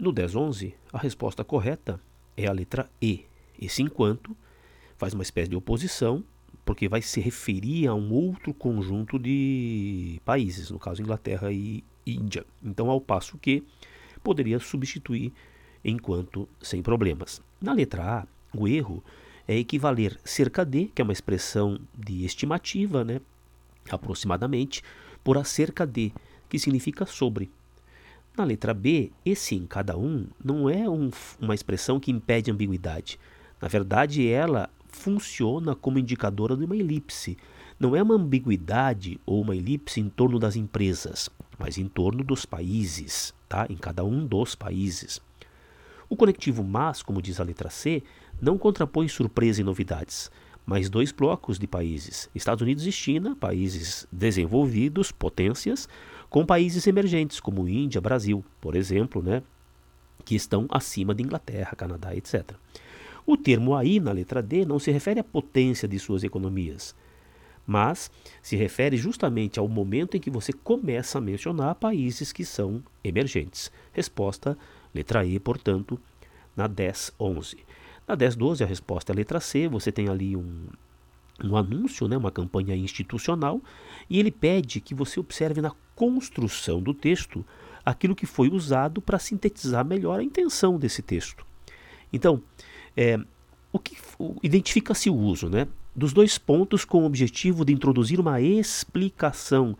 No 1011, a resposta correta é a letra E. Esse enquanto faz uma espécie de oposição, porque vai se referir a um outro conjunto de países, no caso Inglaterra e Índia. Então, ao passo que poderia substituir enquanto sem problemas. Na letra A, o erro é equivaler cerca de, que é uma expressão de estimativa, né, aproximadamente, por acerca de, que significa sobre. Na letra B, esse em cada um não é um, uma expressão que impede ambiguidade. Na verdade, ela funciona como indicadora de uma elipse. Não é uma ambiguidade ou uma elipse em torno das empresas, mas em torno dos países, tá? em cada um dos países. O conectivo mas, como diz a letra C, não contrapõe surpresa e novidades, mas dois blocos de países, Estados Unidos e China, países desenvolvidos, potências, com países emergentes como Índia, Brasil, por exemplo, né, que estão acima de Inglaterra, Canadá, etc. O termo aí na letra D não se refere à potência de suas economias, mas se refere justamente ao momento em que você começa a mencionar países que são emergentes. Resposta letra E, portanto, na 1011. Na 1012 a resposta é a letra C, você tem ali um, um anúncio, né, uma campanha institucional, e ele pede que você observe na construção do texto aquilo que foi usado para sintetizar melhor a intenção desse texto. Então, é, o que identifica-se o uso, né, dos dois pontos com o objetivo de introduzir uma explicação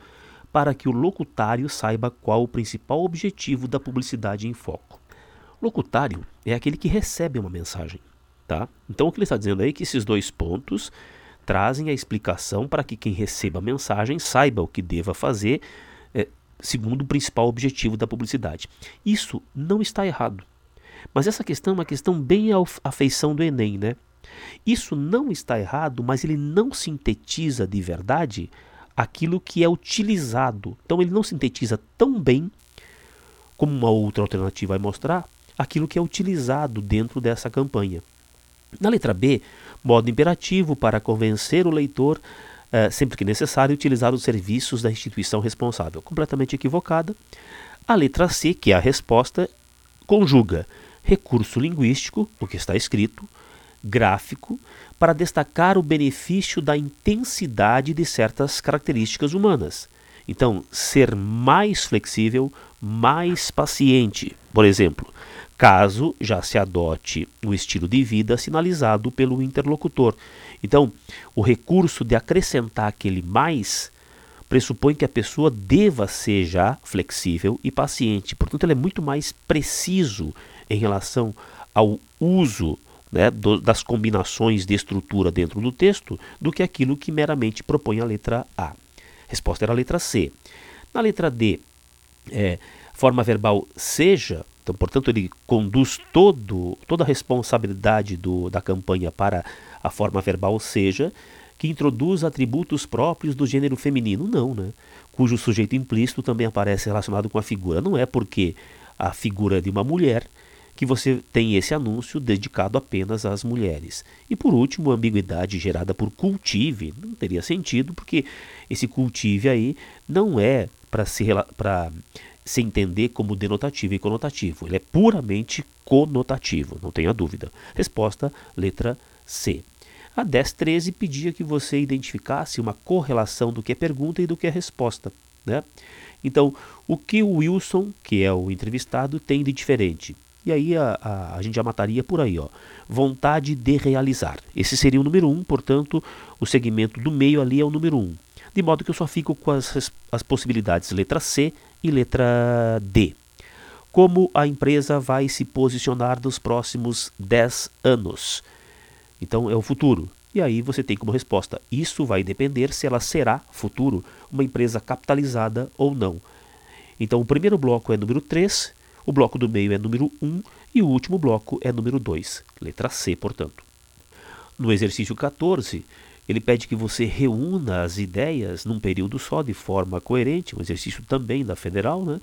para que o locutário saiba qual o principal objetivo da publicidade em foco. Locutário é aquele que recebe uma mensagem, tá? Então o que ele está dizendo aí é que esses dois pontos trazem a explicação para que quem receba a mensagem saiba o que deva fazer é, segundo o principal objetivo da publicidade. Isso não está errado. Mas essa questão é uma questão bem à feição do Enem, né? Isso não está errado, mas ele não sintetiza de verdade aquilo que é utilizado. Então ele não sintetiza tão bem como uma outra alternativa vai mostrar aquilo que é utilizado dentro dessa campanha. Na letra B, modo imperativo para convencer o leitor, eh, sempre que necessário, utilizar os serviços da instituição responsável. Completamente equivocada. A letra C, que é a resposta, conjuga recurso linguístico, o que está escrito, gráfico, para destacar o benefício da intensidade de certas características humanas. Então, ser mais flexível, mais paciente, por exemplo, caso já se adote o estilo de vida sinalizado pelo interlocutor. Então, o recurso de acrescentar aquele mais pressupõe que a pessoa deva ser já flexível e paciente. Portanto, ele é muito mais preciso em relação ao uso né, do, das combinações de estrutura dentro do texto do que aquilo que meramente propõe a letra A. Resposta era a letra C. Na letra D, é, forma verbal seja, então, portanto, ele conduz todo, toda a responsabilidade do, da campanha para a forma verbal seja, que introduz atributos próprios do gênero feminino. Não, né? Cujo sujeito implícito também aparece relacionado com a figura. Não é porque a figura de uma mulher que você tem esse anúncio dedicado apenas às mulheres. E por último, a ambiguidade gerada por cultive não teria sentido, porque esse cultive aí não é para se, se entender como denotativo e conotativo. Ele é puramente conotativo, não tenha dúvida. Resposta, letra C. A 1013 pedia que você identificasse uma correlação do que é pergunta e do que é resposta. Né? Então, o que o Wilson, que é o entrevistado, tem de diferente? E aí a, a, a, gente já mataria por aí, ó. Vontade de realizar. Esse seria o número 1, um, portanto, o segmento do meio ali é o número 1. Um. De modo que eu só fico com as, as possibilidades letra C e letra D. Como a empresa vai se posicionar nos próximos 10 anos? Então é o futuro. E aí você tem como resposta: isso vai depender se ela será futuro uma empresa capitalizada ou não. Então o primeiro bloco é número 3 o bloco do meio é número 1 e o último bloco é número 2, letra C, portanto. No exercício 14, ele pede que você reúna as ideias num período só, de forma coerente, um exercício também da federal, né?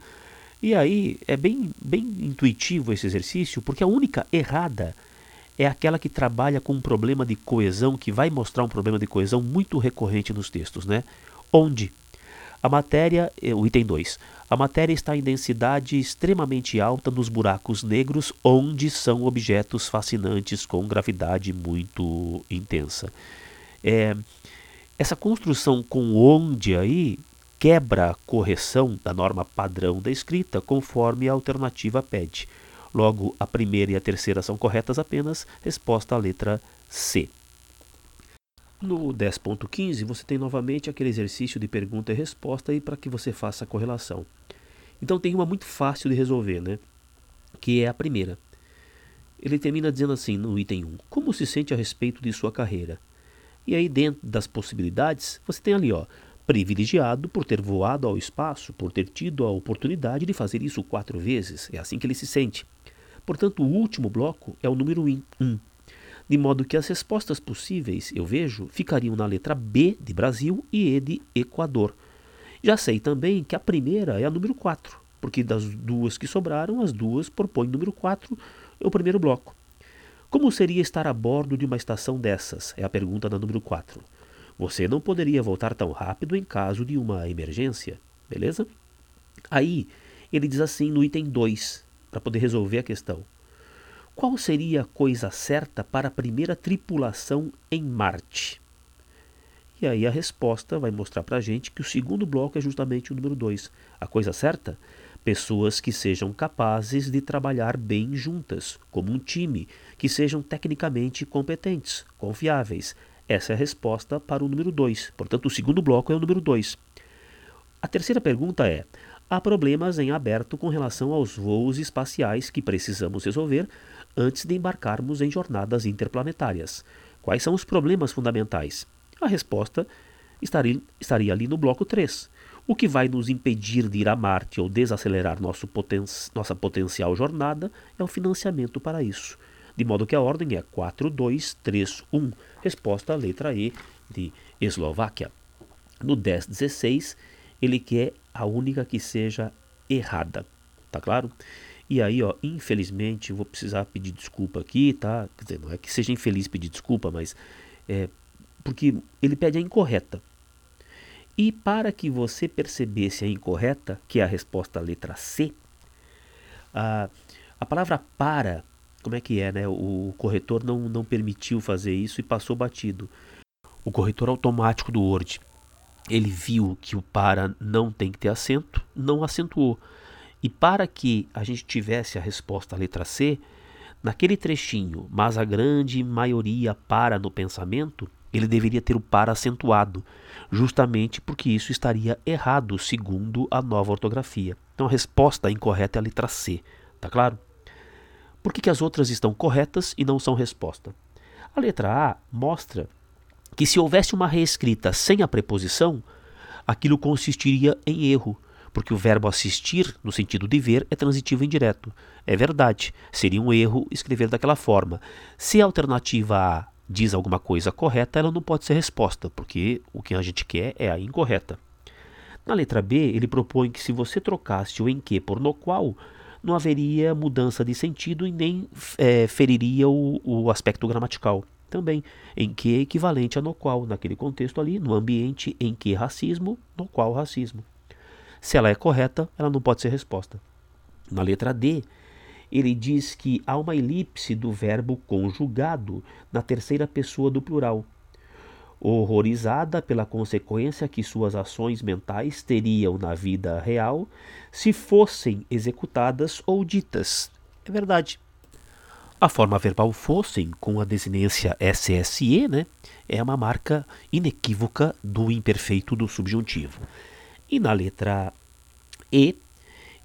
E aí é bem, bem intuitivo esse exercício, porque a única errada é aquela que trabalha com um problema de coesão, que vai mostrar um problema de coesão muito recorrente nos textos, né? Onde A matéria, eh, o item 2. A matéria está em densidade extremamente alta nos buracos negros, onde são objetos fascinantes com gravidade muito intensa. É, essa construção com onde aí quebra a correção da norma padrão da escrita, conforme a alternativa pede. Logo, a primeira e a terceira são corretas apenas, resposta à letra C. No 10.15, você tem novamente aquele exercício de pergunta e resposta aí para que você faça a correlação. Então tem uma muito fácil de resolver, né? Que é a primeira. Ele termina dizendo assim no item 1: Como se sente a respeito de sua carreira? E aí, dentro das possibilidades, você tem ali, ó, privilegiado por ter voado ao espaço, por ter tido a oportunidade de fazer isso quatro vezes. É assim que ele se sente. Portanto, o último bloco é o número 1. De modo que as respostas possíveis, eu vejo, ficariam na letra B de Brasil e E de Equador. Já sei também que a primeira é a número 4, porque das duas que sobraram, as duas propõem número 4, é o primeiro bloco. Como seria estar a bordo de uma estação dessas? É a pergunta da número 4. Você não poderia voltar tão rápido em caso de uma emergência, beleza? Aí, ele diz assim no item 2, para poder resolver a questão. Qual seria a coisa certa para a primeira tripulação em Marte? E aí a resposta vai mostrar para a gente que o segundo bloco é justamente o número 2. A coisa certa? Pessoas que sejam capazes de trabalhar bem juntas, como um time, que sejam tecnicamente competentes, confiáveis. Essa é a resposta para o número 2. Portanto, o segundo bloco é o número 2. A terceira pergunta é: há problemas em aberto com relação aos voos espaciais que precisamos resolver antes de embarcarmos em jornadas interplanetárias? Quais são os problemas fundamentais? A resposta estaria, estaria ali no bloco 3. O que vai nos impedir de ir a Marte ou desacelerar poten nossa potencial jornada é o financiamento para isso. De modo que a ordem é 4, 2, 3, 1. Resposta letra E de Eslováquia. No 10, 16, ele quer a única que seja errada. Tá claro? E aí, ó, infelizmente, vou precisar pedir desculpa aqui, tá? Quer dizer, não é que seja infeliz pedir desculpa, mas é, porque ele pede a incorreta. E para que você percebesse a incorreta, que é a resposta letra C, a, a palavra para, como é que é, né? O corretor não, não permitiu fazer isso e passou batido. O corretor automático do Word, ele viu que o para não tem que ter acento, não acentuou. E para que a gente tivesse a resposta letra C, naquele trechinho, mas a grande maioria para no pensamento, ele deveria ter o para acentuado, justamente porque isso estaria errado segundo a nova ortografia. Então a resposta incorreta é a letra C, tá claro? Por que, que as outras estão corretas e não são resposta? A letra A mostra que se houvesse uma reescrita sem a preposição, aquilo consistiria em erro, porque o verbo assistir, no sentido de ver, é transitivo indireto. É verdade, seria um erro escrever daquela forma. Se a alternativa A diz alguma coisa correta, ela não pode ser resposta, porque o que a gente quer é a incorreta. Na letra B, ele propõe que se você trocasse o em que por no qual, não haveria mudança de sentido e nem é, feriria o, o aspecto gramatical. Também, em que é equivalente a no qual, naquele contexto ali, no ambiente em que racismo, no qual racismo. Se ela é correta, ela não pode ser resposta. Na letra D, ele diz que há uma elipse do verbo conjugado na terceira pessoa do plural, horrorizada pela consequência que suas ações mentais teriam na vida real se fossem executadas ou ditas. É verdade. A forma verbal fossem, com a desinência SSE, né, é uma marca inequívoca do imperfeito do subjuntivo. E na letra E,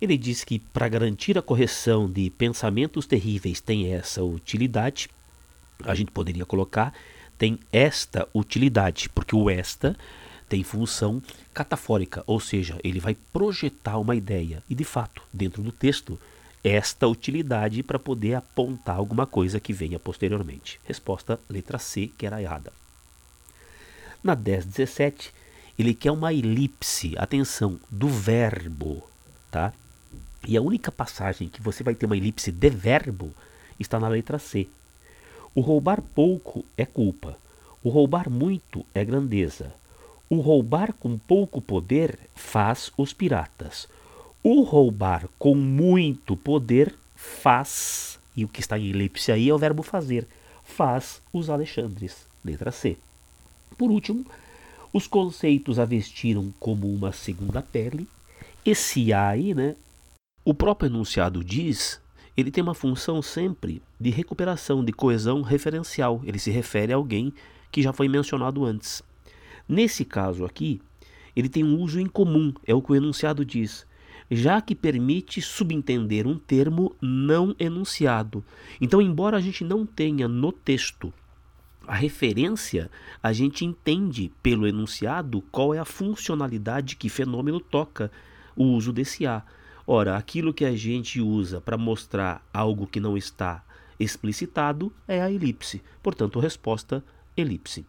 ele diz que para garantir a correção de pensamentos terríveis tem essa utilidade. A gente poderia colocar tem esta utilidade, porque o esta tem função catafórica, ou seja, ele vai projetar uma ideia. E de fato, dentro do texto, esta utilidade para poder apontar alguma coisa que venha posteriormente. Resposta letra C, que era errada. Na 1017, ele quer uma elipse, atenção, do verbo, tá? E a única passagem que você vai ter uma elipse de verbo está na letra C. O roubar pouco é culpa. O roubar muito é grandeza. O roubar com pouco poder faz os piratas. O roubar com muito poder faz, e o que está em elipse aí é o verbo fazer, faz os Alexandres. Letra C. Por último, os conceitos a vestiram como uma segunda pele. Esse aí, né? O próprio enunciado diz, ele tem uma função sempre de recuperação, de coesão referencial. Ele se refere a alguém que já foi mencionado antes. Nesse caso aqui, ele tem um uso em comum, é o que o enunciado diz, já que permite subentender um termo não enunciado. Então, embora a gente não tenha no texto a referência, a gente entende pelo enunciado qual é a funcionalidade que fenômeno toca o uso desse A. Ora, aquilo que a gente usa para mostrar algo que não está explicitado é a elipse. Portanto, resposta elipse.